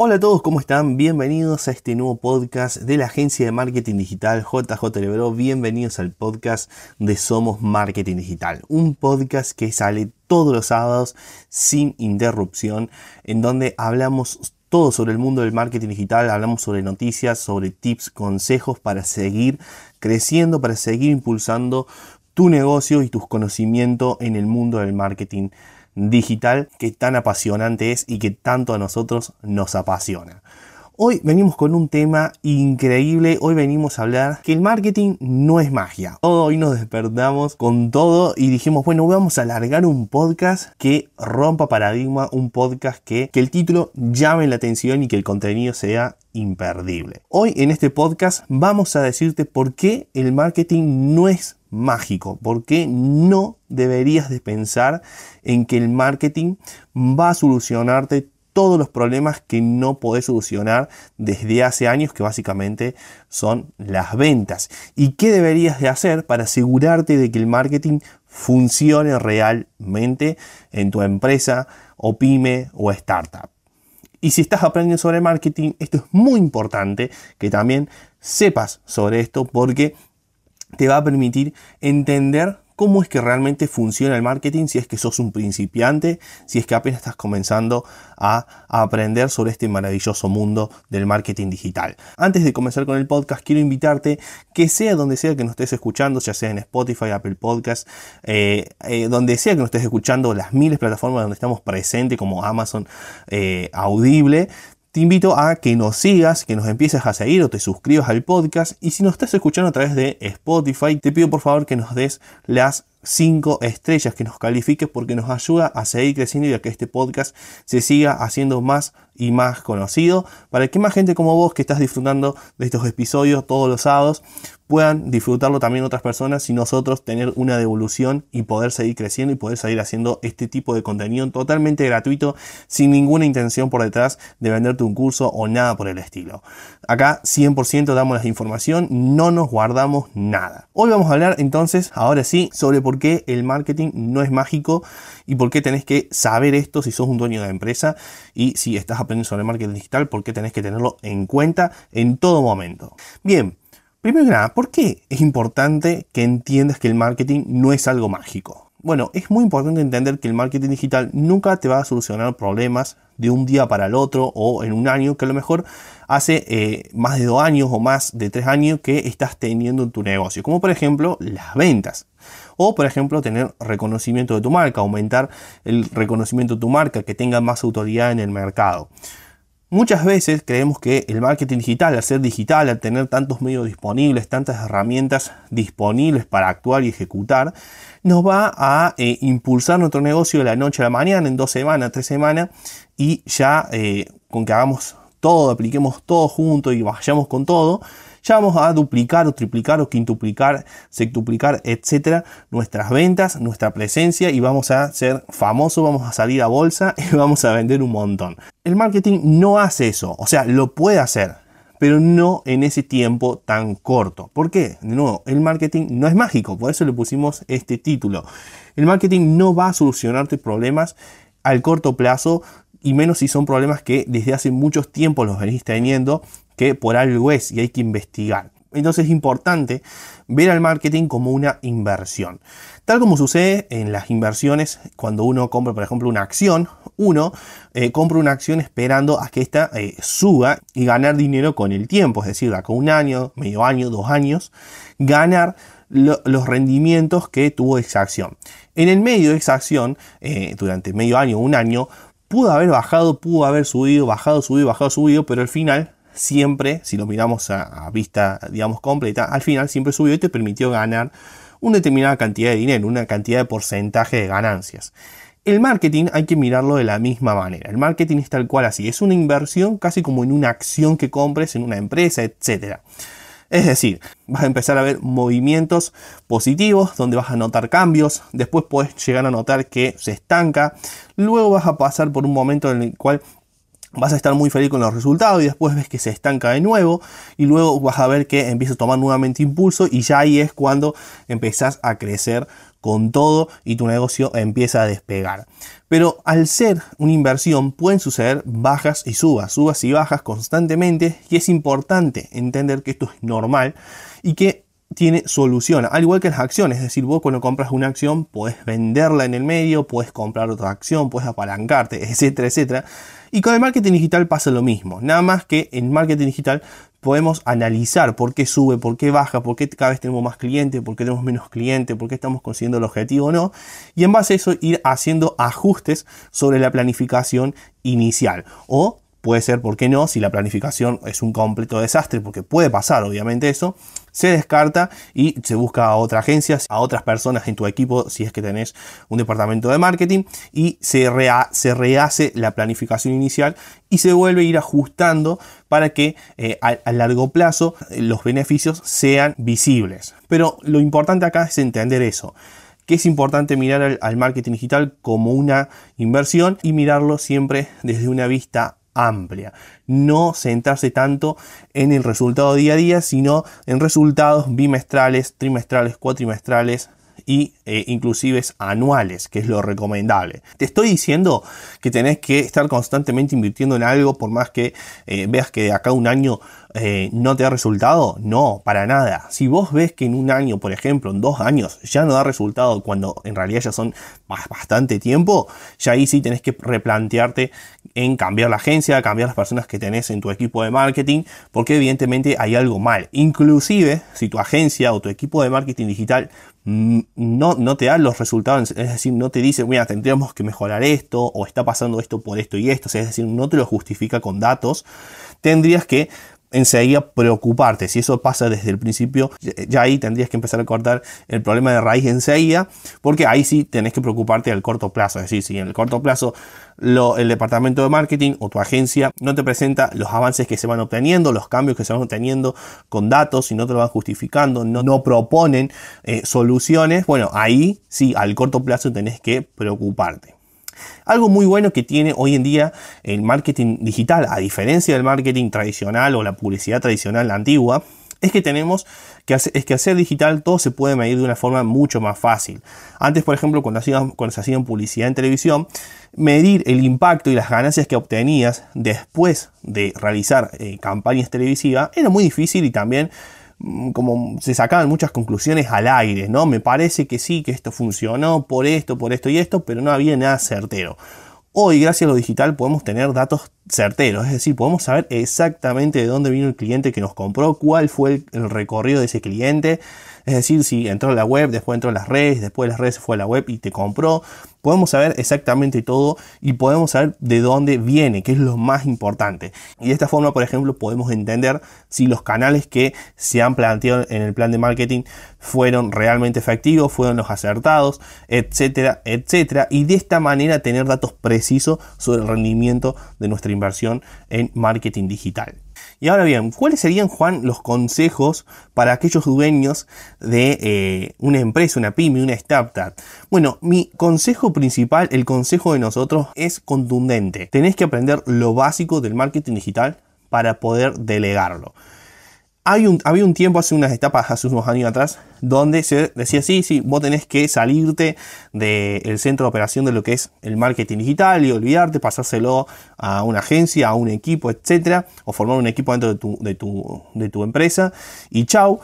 Hola a todos, ¿cómo están? Bienvenidos a este nuevo podcast de la agencia de marketing digital JJ Lebro. Bienvenidos al podcast de Somos Marketing Digital, un podcast que sale todos los sábados sin interrupción, en donde hablamos todo sobre el mundo del marketing digital, hablamos sobre noticias, sobre tips, consejos para seguir creciendo, para seguir impulsando tu negocio y tus conocimientos en el mundo del marketing digital que tan apasionante es y que tanto a nosotros nos apasiona. Hoy venimos con un tema increíble, hoy venimos a hablar que el marketing no es magia. Hoy nos despertamos con todo y dijimos, bueno, vamos a alargar un podcast que rompa paradigma, un podcast que, que el título llame la atención y que el contenido sea imperdible. Hoy en este podcast vamos a decirte por qué el marketing no es mágico, por qué no deberías de pensar en que el marketing va a solucionarte todos los problemas que no podés solucionar desde hace años, que básicamente son las ventas. ¿Y qué deberías de hacer para asegurarte de que el marketing funcione realmente en tu empresa o pyme o startup? Y si estás aprendiendo sobre marketing, esto es muy importante que también sepas sobre esto porque te va a permitir entender cómo es que realmente funciona el marketing si es que sos un principiante, si es que apenas estás comenzando a, aprender sobre este maravilloso mundo del marketing digital. Antes de comenzar con el podcast, quiero invitarte que sea donde sea que nos estés escuchando, ya sea en Spotify, Apple Podcast, eh, eh, donde sea que nos estés escuchando, las miles de plataformas donde estamos presentes como Amazon eh, Audible, te invito a que nos sigas, que nos empieces a seguir o te suscribas al podcast. Y si nos estás escuchando a través de Spotify, te pido por favor que nos des las 5 estrellas, que nos califiques porque nos ayuda a seguir creciendo y a que este podcast se siga haciendo más y más conocido para que más gente como vos que estás disfrutando de estos episodios todos los sábados puedan disfrutarlo también otras personas y nosotros tener una devolución y poder seguir creciendo y poder seguir haciendo este tipo de contenido totalmente gratuito sin ninguna intención por detrás de venderte un curso o nada por el estilo. Acá 100% damos la información, no nos guardamos nada. Hoy vamos a hablar entonces, ahora sí, sobre por qué el marketing no es mágico y por qué tenés que saber esto si sos un dueño de empresa y si estás aprendiendo sobre marketing digital, por qué tenés que tenerlo en cuenta en todo momento. Bien, Primero que nada, ¿por qué es importante que entiendas que el marketing no es algo mágico? Bueno, es muy importante entender que el marketing digital nunca te va a solucionar problemas de un día para el otro o en un año, que a lo mejor hace eh, más de dos años o más de tres años que estás teniendo en tu negocio, como por ejemplo las ventas. O por ejemplo tener reconocimiento de tu marca, aumentar el reconocimiento de tu marca, que tenga más autoridad en el mercado. Muchas veces creemos que el marketing digital, al ser digital, al tener tantos medios disponibles, tantas herramientas disponibles para actuar y ejecutar, nos va a eh, impulsar nuestro negocio de la noche a la mañana, en dos semanas, tres semanas, y ya eh, con que hagamos todo, apliquemos todo junto y vayamos con todo, vamos a duplicar o triplicar o quintuplicar, septuplicar, etcétera, nuestras ventas, nuestra presencia y vamos a ser famosos, vamos a salir a bolsa y vamos a vender un montón. El marketing no hace eso, o sea, lo puede hacer, pero no en ese tiempo tan corto. ¿Por qué? De nuevo, el marketing no es mágico, por eso le pusimos este título. El marketing no va a solucionarte problemas al corto plazo y menos si son problemas que desde hace muchos tiempos los venís teniendo, que por algo es y hay que investigar. Entonces es importante ver al marketing como una inversión. Tal como sucede en las inversiones cuando uno compra, por ejemplo, una acción, uno eh, compra una acción esperando a que ésta eh, suba y ganar dinero con el tiempo, es decir, con un año, medio año, dos años, ganar los rendimientos que tuvo esa acción. En el medio de esa acción, eh, durante medio año, un año, pudo haber bajado, pudo haber subido, bajado, subido, bajado, subido, pero al final siempre, si lo miramos a, vista, digamos, completa, al final siempre subió y te permitió ganar una determinada cantidad de dinero, una cantidad de porcentaje de ganancias. El marketing hay que mirarlo de la misma manera. El marketing es tal cual así, es una inversión casi como en una acción que compres en una empresa, etc. Es decir, vas a empezar a ver movimientos positivos donde vas a notar cambios, después puedes llegar a notar que se estanca, luego vas a pasar por un momento en el cual vas a estar muy feliz con los resultados y después ves que se estanca de nuevo y luego vas a ver que empieza a tomar nuevamente impulso y ya ahí es cuando empezás a crecer con todo y tu negocio empieza a despegar. Pero al ser una inversión pueden suceder bajas y subas, subas y bajas constantemente y es importante entender que esto es normal y que tiene solución, al igual que las acciones, es decir, vos cuando compras una acción puedes venderla en el medio, puedes comprar otra acción, puedes apalancarte, etcétera, etcétera. Y con el marketing digital pasa lo mismo, nada más que en marketing digital podemos analizar por qué sube, por qué baja, por qué cada vez tenemos más clientes, por qué tenemos menos clientes, por qué estamos consiguiendo el objetivo o no, y en base a eso ir haciendo ajustes sobre la planificación inicial o Puede ser, ¿por qué no? Si la planificación es un completo desastre, porque puede pasar, obviamente, eso, se descarta y se busca a otras agencias, a otras personas en tu equipo, si es que tenés un departamento de marketing, y se, rehace la planificación inicial y se vuelve a ir ajustando para que eh, a, largo plazo eh, los beneficios sean visibles. Pero lo importante acá es entender eso que es importante mirar al, marketing digital como una inversión y mirarlo siempre desde una vista amplia. No sentarse tanto en el resultado día a día, sino en resultados bimestrales, trimestrales, cuatrimestrales, y eh, inclusive anuales, que es lo recomendable. Te estoy diciendo que tenés que estar constantemente invirtiendo en algo por más que eh, veas que de acá a un año eh, no te da resultado. No, para nada. Si vos ves que en un año, por ejemplo, en dos años, ya no da resultado cuando en realidad ya son bastante tiempo, ya ahí sí tenés que replantearte en cambiar la agencia, cambiar las personas que tenés en tu equipo de marketing, porque evidentemente hay algo mal. Inclusive, si tu agencia o tu equipo de marketing digital no, no te da los resultados, es decir, no te dice, mira, tendríamos que mejorar esto o está pasando esto por esto y esto, es decir, no te lo justifica con datos, tendrías que enseguida preocuparte. Si eso pasa desde el principio, ya ahí tendrías que empezar a cortar el problema de raíz enseguida, porque ahí sí tenés que preocuparte al corto plazo. Es decir, si en el corto plazo el departamento de marketing o tu agencia no te presenta los avances que se van obteniendo, los cambios que se van obteniendo con datos y no te lo van justificando, no, no proponen eh, soluciones, bueno, ahí sí, al corto plazo tenés que preocuparte. Algo muy bueno que tiene hoy en día el marketing digital, a diferencia del marketing tradicional o la publicidad tradicional antigua, es que tenemos que hacer, es que hacer digital todo se puede medir de una forma mucho más fácil. Antes, por ejemplo, cuando, hacían, cuando se hacían publicidad en televisión, medir el impacto y las ganancias que obtenías después de realizar eh, campañas televisivas era muy difícil y también como se sacaban muchas conclusiones al aire, ¿no? Me parece que sí, que esto funcionó por esto, por esto y esto, pero no había nada certero. Hoy, gracias a lo digital, podemos tener datos es decir, podemos saber exactamente de dónde vino el cliente que nos compró, cuál fue el, recorrido de ese cliente, es decir, si entró a la web, después entró a las redes, después de las redes fue a la web y te compró, podemos saber exactamente todo y podemos saber de dónde viene, que es lo más importante. Y de esta forma, por ejemplo, podemos entender si los canales que se han planteado en el plan de marketing fueron realmente efectivos, fueron los acertados, etcétera, etcétera. Y de esta manera tener datos precisos sobre el rendimiento de nuestra inversión en marketing digital. Y ahora bien, ¿cuáles serían, Juan, los consejos para aquellos dueños de eh, una empresa, una pyme, una startup? Bueno, mi consejo principal, el consejo de nosotros es contundente. Tenés que aprender lo básico del marketing digital para poder delegarlo había un tiempo, hace unas etapas, hace unos años atrás, donde se decía, sí, sí, vos tenés que salirte del centro de operación de lo que es el marketing digital y olvidarte, pasárselo a una agencia, a un equipo, etcétera, o formar un equipo dentro de tu, de tu, de tu empresa y chau.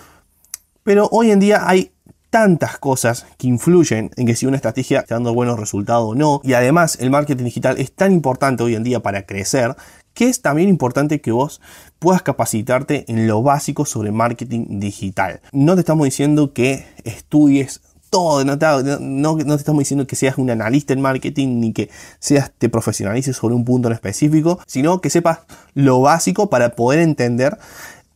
Pero hoy en día hay tantas cosas que influyen en que si una estrategia está dando buenos resultados o no. Y además el marketing digital es tan importante hoy en día para crecer que es también importante que vos puedas capacitarte en lo básico sobre marketing digital. No te estamos diciendo que estudies todo, no te, no, te, estamos diciendo que seas un analista en marketing ni que seas te profesionalices sobre un punto en específico, sino que sepas lo básico para poder entender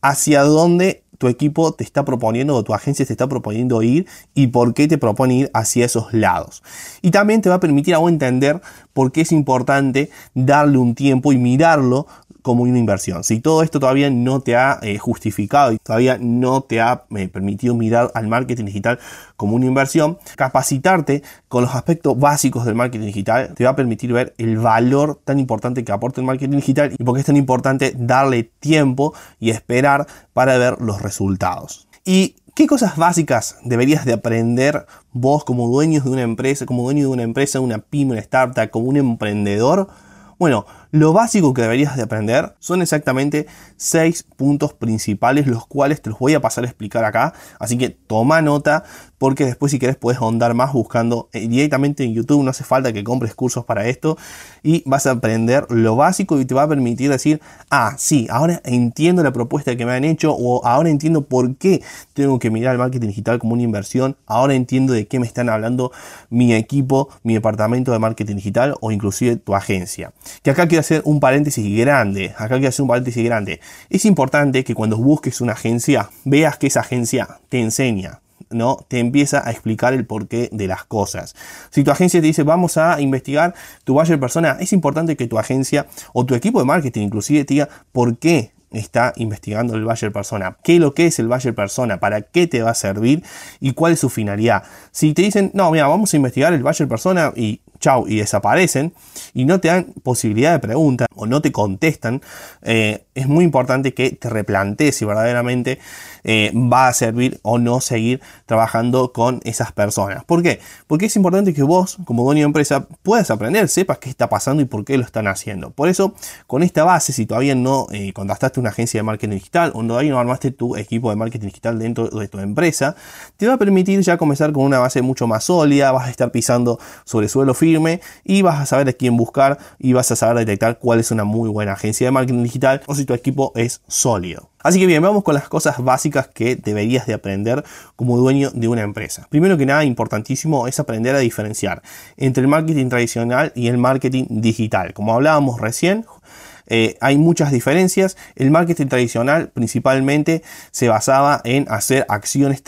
hacia dónde tu equipo te está proponiendo o tu agencia te está proponiendo ir y por qué te propone ir hacia esos lados. Y también te va a permitir a entender por qué es importante darle un tiempo y mirarlo como una inversión. Si todo esto todavía no te ha eh, justificado y todavía no te ha eh, permitido mirar al marketing digital como una inversión, capacitarte con los aspectos básicos del marketing digital te va a permitir ver el valor tan importante que aporta el marketing digital y por qué es tan importante darle tiempo y esperar para ver los resultados. Y ¿Qué cosas básicas deberías de aprender vos como dueño de una empresa, como dueño de una empresa, una pyme, una startup, como un emprendedor? Bueno, lo básico que deberías de aprender son exactamente seis puntos principales, los cuales te los voy a pasar a explicar acá. Así que toma nota, porque después si quieres puedes ahondar más buscando eh, directamente en YouTube. No hace falta que compres cursos para esto y vas a aprender lo básico y te va a permitir decir, ah, sí, ahora entiendo la propuesta que me han hecho o ahora entiendo por qué tengo que mirar el marketing digital como una inversión. Ahora entiendo de qué me están hablando mi equipo, mi departamento de marketing digital o inclusive tu agencia. Que acá quiero hacer un paréntesis grande. Acá quiero hacer un paréntesis grande. Es importante que cuando busques una agencia, veas que esa agencia te enseña. ¿no? Te empieza a explicar el porqué de las cosas. Si tu agencia te dice vamos a investigar tu buyer persona, es importante que tu agencia o tu equipo de marketing inclusive te diga por qué está investigando el buyer persona, qué es lo que es el buyer persona, para qué te va a servir y cuál es su finalidad. Si te dicen, no, mira, vamos a investigar el buyer persona y chau, y desaparecen y no te dan posibilidad de pregunta o no te contestan, eh, es muy importante que te replantees si verdaderamente eh, va a servir o no seguir trabajando con esas personas. ¿Por qué? Porque es importante que vos, como dueño de empresa, puedas aprender, sepas qué está pasando y por qué lo están haciendo. Por eso, con esta base, si todavía no eh, contactaste una agencia de marketing digital o todavía no armaste tu equipo de marketing digital dentro de tu empresa, te va a permitir ya comenzar con una base mucho más sólida, vas a estar pisando sobre suelo firme y vas a saber a quién buscar y vas a saber detectar cuál es una muy buena agencia de marketing digital o si tu equipo es sólido. Así que bien, vamos con las cosas básicas que deberías de aprender como dueño de una empresa. Primero que nada, importantísimo es aprender a diferenciar entre el marketing tradicional y el marketing digital. Como hablábamos recién, eh, hay muchas diferencias. El marketing tradicional principalmente se basaba en hacer acciones,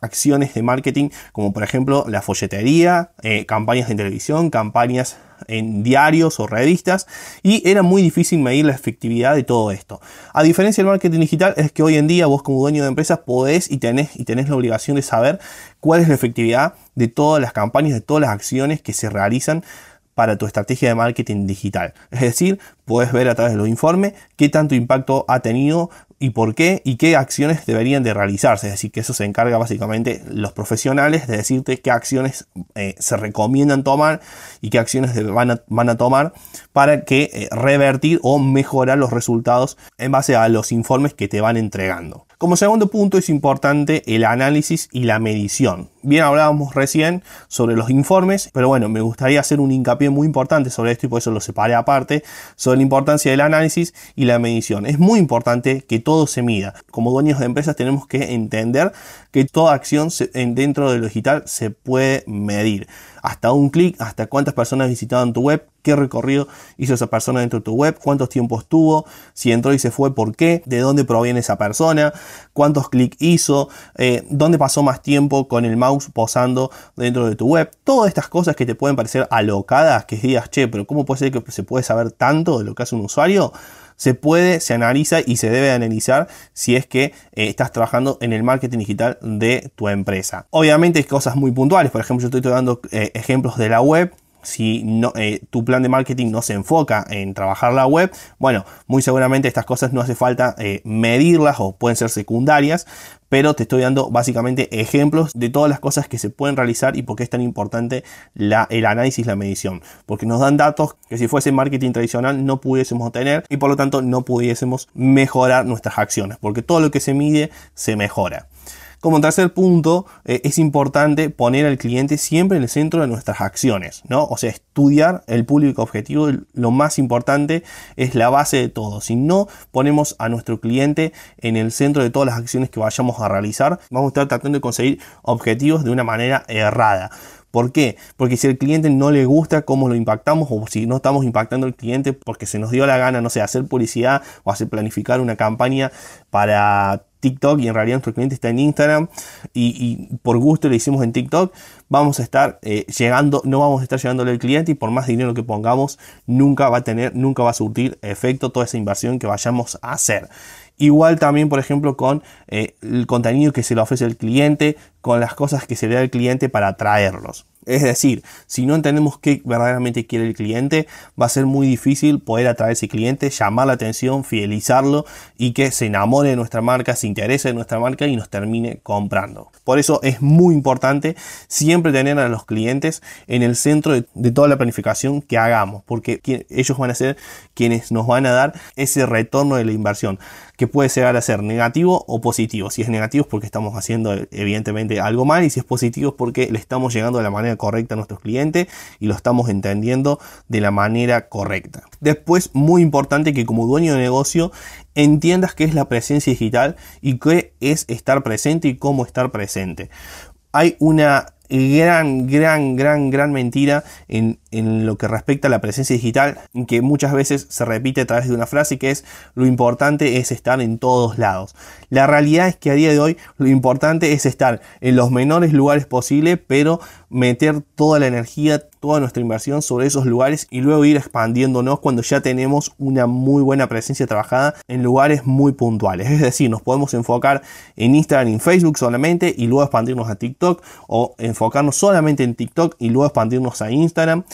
acciones de marketing como por ejemplo la folletería, eh, campañas de televisión, campañas en diarios o revistas y era muy difícil medir la efectividad de todo esto. A diferencia del marketing digital es que hoy en día vos como dueño de empresa podés y tenés, y tenés la obligación de saber cuál es la efectividad de todas las campañas, de todas las acciones que se realizan para tu estrategia de marketing digital. Es decir, puedes ver a través de los informes qué tanto impacto ha tenido y por qué y qué acciones deberían de realizarse. Es decir, que eso se encarga básicamente los profesionales de decirte qué acciones eh, se recomiendan tomar y qué acciones van a, van a tomar para que eh, revertir o mejorar los resultados en base a los informes que te van entregando. Como segundo punto es importante el análisis y la medición. Bien hablábamos recién sobre los informes, pero bueno, me gustaría hacer un hincapié muy importante sobre esto y por eso lo separé aparte, sobre la importancia del análisis y la medición. Es muy importante que todo se mida. Como dueños de empresas tenemos que entender que toda acción dentro de lo digital se puede medir hasta un clic, hasta cuántas personas visitaban tu web, qué recorrido hizo esa persona dentro de tu web, cuántos tiempos tuvo, si entró y se fue, por qué, de dónde proviene esa persona, cuántos clics hizo, eh, dónde pasó más tiempo con el mouse posando dentro de tu web. Todas estas cosas que te pueden parecer alocadas, que digas, che, pero ¿cómo puede ser que se puede saber tanto de lo que hace un usuario? se puede, se analiza y se debe analizar si es que eh, estás trabajando en el marketing digital de tu empresa. Obviamente hay cosas muy puntuales, por ejemplo yo estoy dando eh, ejemplos de la web, si eh, tu plan de marketing no se enfoca en trabajar la web, bueno, muy seguramente estas cosas no hace falta medirlas o pueden ser secundarias, pero te estoy dando básicamente ejemplos de todas las cosas que se pueden realizar y por qué es tan importante el análisis, la medición, porque nos dan datos que si fuese marketing tradicional no pudiésemos tener y por lo tanto no pudiésemos mejorar nuestras acciones, porque todo lo que se mide se mejora. Como tercer punto, eh, es importante poner al cliente siempre en el centro de nuestras acciones, ¿no? O sea, estudiar el público objetivo, lo más importante es la base de todo. Si no ponemos a nuestro cliente en el centro de todas las acciones que vayamos a realizar, vamos a estar tratando de conseguir objetivos de una manera errada. ¿Por qué? Porque si el cliente no le gusta cómo lo impactamos o si no estamos impactando al cliente porque se nos dio la gana, no sé, hacer publicidad o hacer planificar una campaña para TikTok y en realidad nuestro cliente está en Instagram y, por gusto le hicimos en TikTok, vamos a estar eh, llegando, no vamos a estar llegándole al cliente y por más dinero que pongamos, nunca va a tener, nunca va a surtir efecto toda esa inversión que vayamos a hacer. Igual también, por ejemplo, con eh, el contenido que se le ofrece al cliente, con las cosas que se le da al cliente para atraerlos. Es decir, si no entendemos qué verdaderamente quiere el cliente, va a ser muy difícil poder atraer a ese cliente, llamar la atención, fidelizarlo y que se enamore de nuestra marca, se interese en nuestra marca y nos termine comprando. Por eso es muy importante siempre tener a los clientes en el centro de, toda la planificación que hagamos, porque ellos van a ser quienes nos van a dar ese retorno de la inversión, que puede llegar a ser negativo o positivo. Si es negativo es porque estamos haciendo evidentemente algo mal y si es positivo es porque le estamos llegando de la manera correcta a nuestros clientes y lo estamos entendiendo de la manera correcta. Después, muy importante que como dueño de negocio entiendas qué es la presencia digital y qué es estar presente y cómo estar presente. Hay una gran, gran, gran, gran mentira en, en, lo que respecta a la presencia digital, que muchas veces se repite a través de una frase que es lo importante es estar en todos lados. La realidad es que a día de hoy lo importante es estar en los menores lugares posibles, pero meter toda la energía, toda nuestra inversión sobre esos lugares y luego ir expandiéndonos cuando ya tenemos una muy buena presencia trabajada en lugares muy puntuales. Es decir, nos podemos enfocar en Instagram y en Facebook solamente y luego expandirnos a TikTok o enfocarnos solamente en TikTok y luego expandirnos a Instagram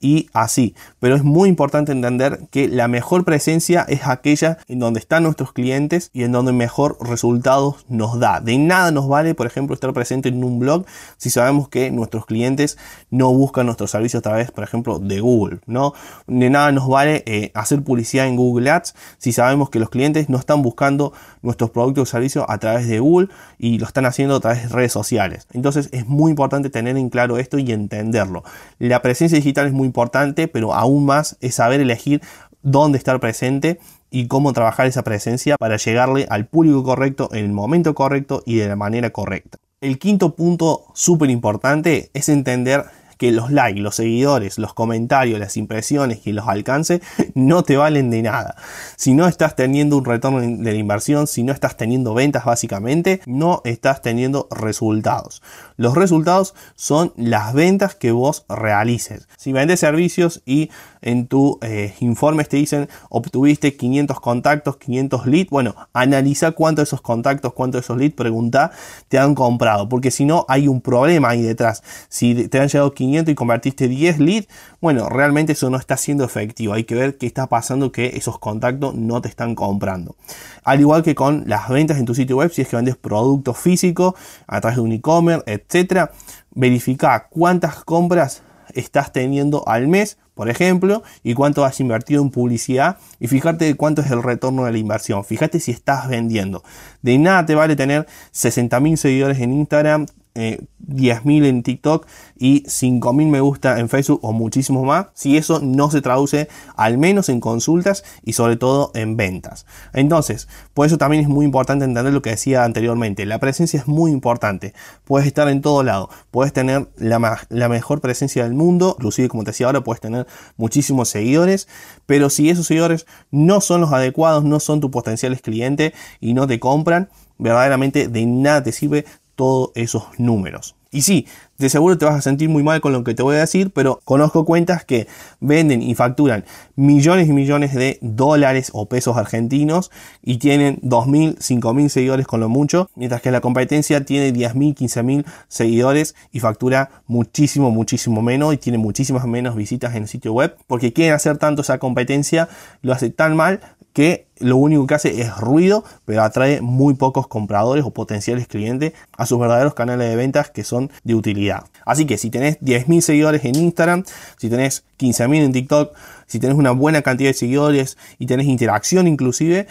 y así. Pero es muy importante entender que la mejor presencia es aquella en donde están nuestros clientes y en donde mejor resultados nos da. De nada nos vale, por ejemplo, estar presente en un blog si sabemos que nuestros clientes no buscan nuestros servicios a través, por ejemplo, de Google. ¿no? De nada nos vale eh, hacer publicidad en Google Ads si sabemos que los clientes no están buscando nuestros productos o servicios a través de Google y lo están haciendo a través de redes sociales. Entonces es muy importante tener en claro esto y entenderlo. La presencia digital es muy importante, pero aún más es saber elegir dónde estar presente y cómo trabajar esa presencia para llegarle al público correcto en el momento correcto y de la manera correcta. El quinto punto súper importante es entender que los likes, los seguidores, los comentarios, las impresiones y los alcances no te valen de nada. Si no estás teniendo un retorno de la inversión, si no estás teniendo ventas básicamente, no estás teniendo resultados. Los resultados son las ventas que vos realices. Si vendes servicios y en tu eh, informes te dicen obtuviste 500 contactos, 500 leads, bueno, analiza cuántos de esos contactos, cuántos de esos leads, pregunta, te han comprado, porque si no hay un problema ahí detrás. Si te han llegado 500 y convertiste 10 leads, bueno, realmente eso no está siendo efectivo. Hay que ver qué está pasando que esos contactos no te están comprando. Al igual que con las ventas en tu sitio web, si es que vendes productos físicos a través de un e-commerce, etcétera, verifica cuántas compras estás teniendo al mes, por ejemplo, y cuánto has invertido en publicidad y fíjate cuánto es el retorno de la inversión. Fíjate si estás vendiendo. De nada te vale tener 60.000 seguidores en Instagram, eh, 10.000 en TikTok y 5.000 me gusta en Facebook o muchísimo más, si eso no se traduce al menos en consultas y sobre todo en ventas. Entonces, por eso también es muy importante entender lo que decía anteriormente. La presencia es muy importante. Puedes estar en todo lado, puedes tener la, la mejor presencia del mundo, inclusive como te decía ahora, puedes tener muchísimos seguidores, pero si esos seguidores no son los adecuados, no son tus potenciales clientes y no te compran, verdaderamente de nada te sirve todos esos números. Y sí, de seguro te vas a sentir muy mal con lo que te voy a decir, pero conozco cuentas que venden y facturan millones y millones de dólares o pesos argentinos y tienen 2.000, 5.000 seguidores con lo mucho, mientras que la competencia tiene 10.000, 15.000 seguidores y factura muchísimo, muchísimo menos y tiene muchísimas menos visitas en el sitio web, porque quieren hacer tanto esa competencia, lo hace tan mal que lo único que hace es ruido, pero atrae muy pocos compradores o potenciales clientes a sus verdaderos canales de ventas que son de utilidad. Así que si tenés 10.000 seguidores en Instagram, si tenés 15.000 en TikTok, si tenés una buena cantidad de seguidores y tenés interacción inclusive,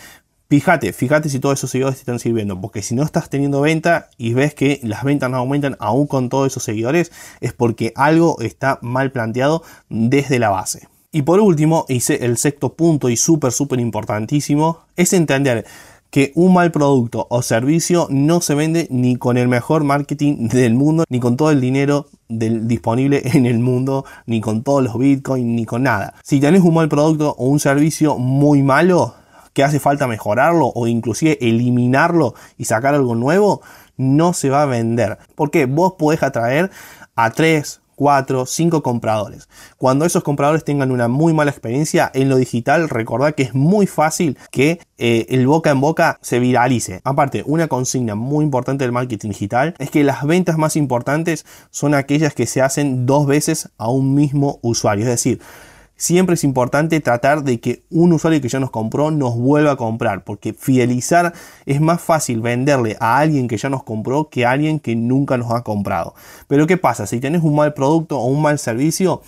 Fíjate, fíjate si todos esos seguidores te están sirviendo, porque si no estás teniendo venta y ves que las ventas no aumentan aún con todos esos seguidores, es porque algo está mal planteado desde la base. Y por último, hice el sexto punto y súper, súper importantísimo, es entender que un mal producto o servicio no se vende ni con el mejor marketing del mundo, ni con todo el dinero disponible en el mundo, ni con todos los bitcoins, ni con nada. Si tenés un mal producto o un servicio muy malo, que hace falta mejorarlo o inclusive eliminarlo y sacar algo nuevo, no se va a vender. Porque vos podés atraer a 3, 4, 5 compradores. Cuando esos compradores tengan una muy mala experiencia en lo digital, recordad que es muy fácil que eh, el boca en boca se viralice. Aparte, una consigna muy importante del marketing digital es que las ventas más importantes son aquellas que se hacen dos veces a un mismo usuario. Es decir, siempre es importante tratar de que un usuario que ya nos compró nos vuelva a comprar, porque fidelizar es más fácil venderle a alguien que ya nos compró que a alguien que nunca nos ha comprado. Pero ¿qué pasa? Si tienes un mal producto o un mal servicio,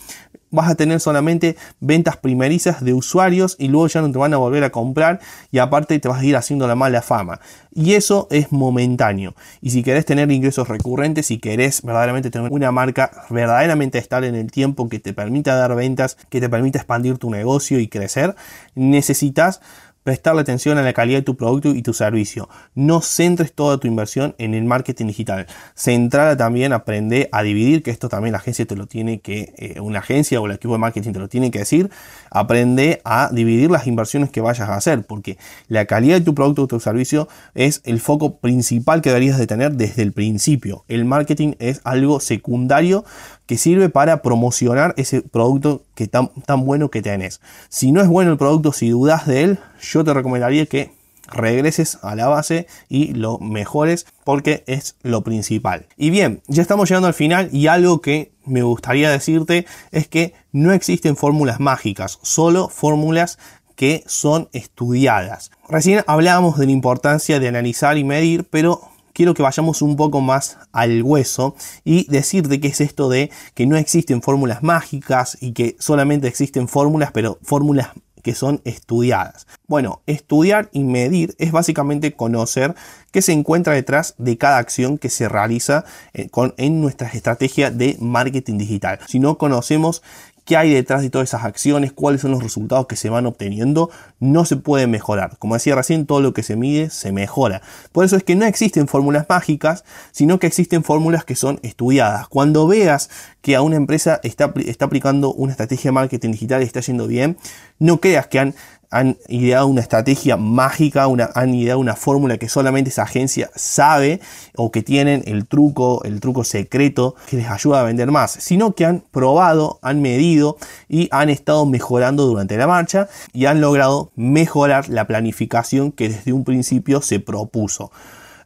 vas a tener solamente ventas primerizas de usuarios y luego ya no te van a volver a comprar y aparte te vas a ir haciendo la mala fama. Y eso es momentáneo. Y si querés tener ingresos recurrentes, si querés verdaderamente tener una marca verdaderamente estable en el tiempo que te permita dar ventas, que te permita expandir tu negocio y crecer, necesitas prestarle atención a la calidad de tu producto y tu servicio. No centres toda tu inversión en el marketing digital. Centrala también, aprende a dividir, que esto también la agencia te lo tiene que, eh, una agencia o el equipo de marketing te lo tiene que decir. Aprende a dividir las inversiones que vayas a hacer, porque la calidad de tu producto o tu servicio es el foco principal que deberías de tener desde el principio. El marketing es algo secundario que sirve para promocionar ese producto que tan, tan bueno que tenés. Si no es bueno el producto, si dudas de él, yo te recomendaría que regreses a la base y lo mejores porque es lo principal. Y bien, ya estamos llegando al final y algo que me gustaría decirte es que no existen fórmulas mágicas, solo fórmulas que son estudiadas. Recién hablábamos de la importancia de analizar y medir, pero quiero que vayamos un poco más al hueso y decirte qué es esto de que no existen fórmulas mágicas y que solamente existen fórmulas, pero fórmulas que son estudiadas. Bueno, estudiar y medir es básicamente conocer qué se encuentra detrás de cada acción que se realiza eh, en nuestra estrategia de marketing digital. Si no conocemos qué hay detrás de todas esas acciones, cuáles son los resultados que se van obteniendo, no se puede mejorar. Como decía recién, todo lo que se mide se mejora. Por eso es que no existen fórmulas mágicas, sino que existen fórmulas que son estudiadas. Cuando veas que a una empresa está, está aplicando una estrategia de marketing digital y está yendo bien, no creas que han han ideado una estrategia mágica, una, han ideado una fórmula que solamente esa agencia sabe o que tienen el truco, el truco secreto que les ayuda a vender más, sino que han probado, han medido y han estado mejorando durante la marcha y han logrado mejorar la planificación que desde un principio se propuso.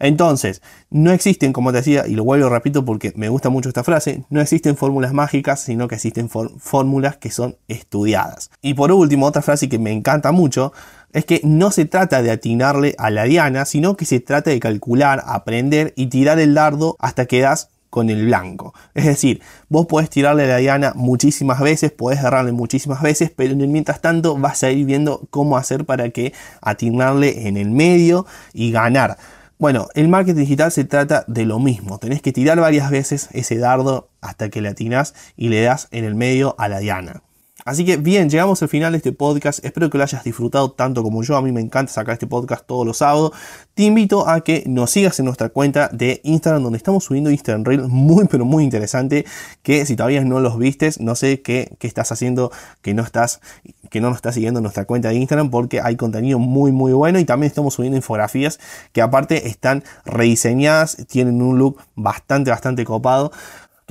Entonces, no existen, como te decía, y lo vuelvo repito porque me gusta mucho esta frase, no existen fórmulas mágicas, sino que existen fórmulas que son estudiadas. Y por último, otra frase que me encanta mucho es que no se trata de atinarle a la diana, sino que se trata de calcular, aprender y tirar el dardo hasta que das con el blanco. Es decir, vos podés tirarle a la diana muchísimas veces, podés agarrarle muchísimas veces, pero mientras tanto vas a ir viendo cómo hacer para que atinarle en el medio y ganar. Bueno, el marketing digital se trata de lo mismo. Tenés que tirar varias veces ese dardo hasta que le atinas y le das en el medio a la diana. Así que bien, llegamos al final de este podcast. Espero que lo hayas disfrutado tanto como yo. A mí me encanta sacar este podcast todos los sábados. Te invito a que nos sigas en nuestra cuenta de Instagram, donde estamos subiendo Instagram Reels muy, pero muy interesante. Que si todavía no los vistes, no sé qué, qué estás haciendo, que no estás, que no nos estás siguiendo en nuestra cuenta de Instagram, porque hay contenido muy, muy bueno. Y también estamos subiendo infografías que aparte están rediseñadas, tienen un look bastante, bastante copado.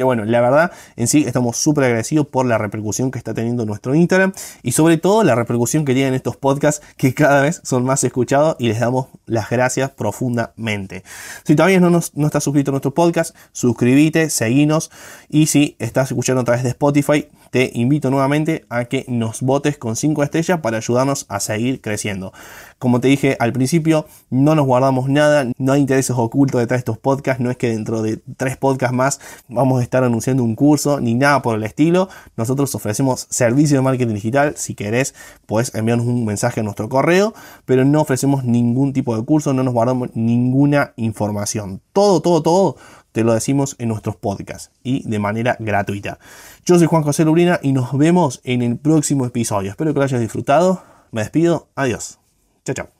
Que bueno, la verdad, en sí estamos súper agradecidos por la repercusión que está teniendo nuestro Instagram y sobre todo la repercusión que tienen estos podcasts que cada vez son más escuchados y les damos las gracias profundamente. Si todavía no, no estás suscrito a nuestro podcast, suscríbete, seguinos y si estás escuchando a través de Spotify, te invito nuevamente a que nos votes con 5 estrellas para ayudarnos a seguir creciendo. Como te dije al principio, no nos guardamos nada, no hay intereses ocultos detrás de estos podcasts, no es que dentro de tres podcasts más vamos a estar anunciando un curso ni nada por el estilo. Nosotros ofrecemos servicio de marketing digital, si querés puedes enviarnos un mensaje a nuestro correo, pero no ofrecemos ningún tipo de curso, no nos guardamos ninguna información. Todo, todo, todo te lo decimos en nuestros podcasts y de manera gratuita. Yo soy Juan José Lubrina y nos vemos en el próximo episodio. Espero que lo hayas disfrutado. Me despido. Adiós. Chao, chao.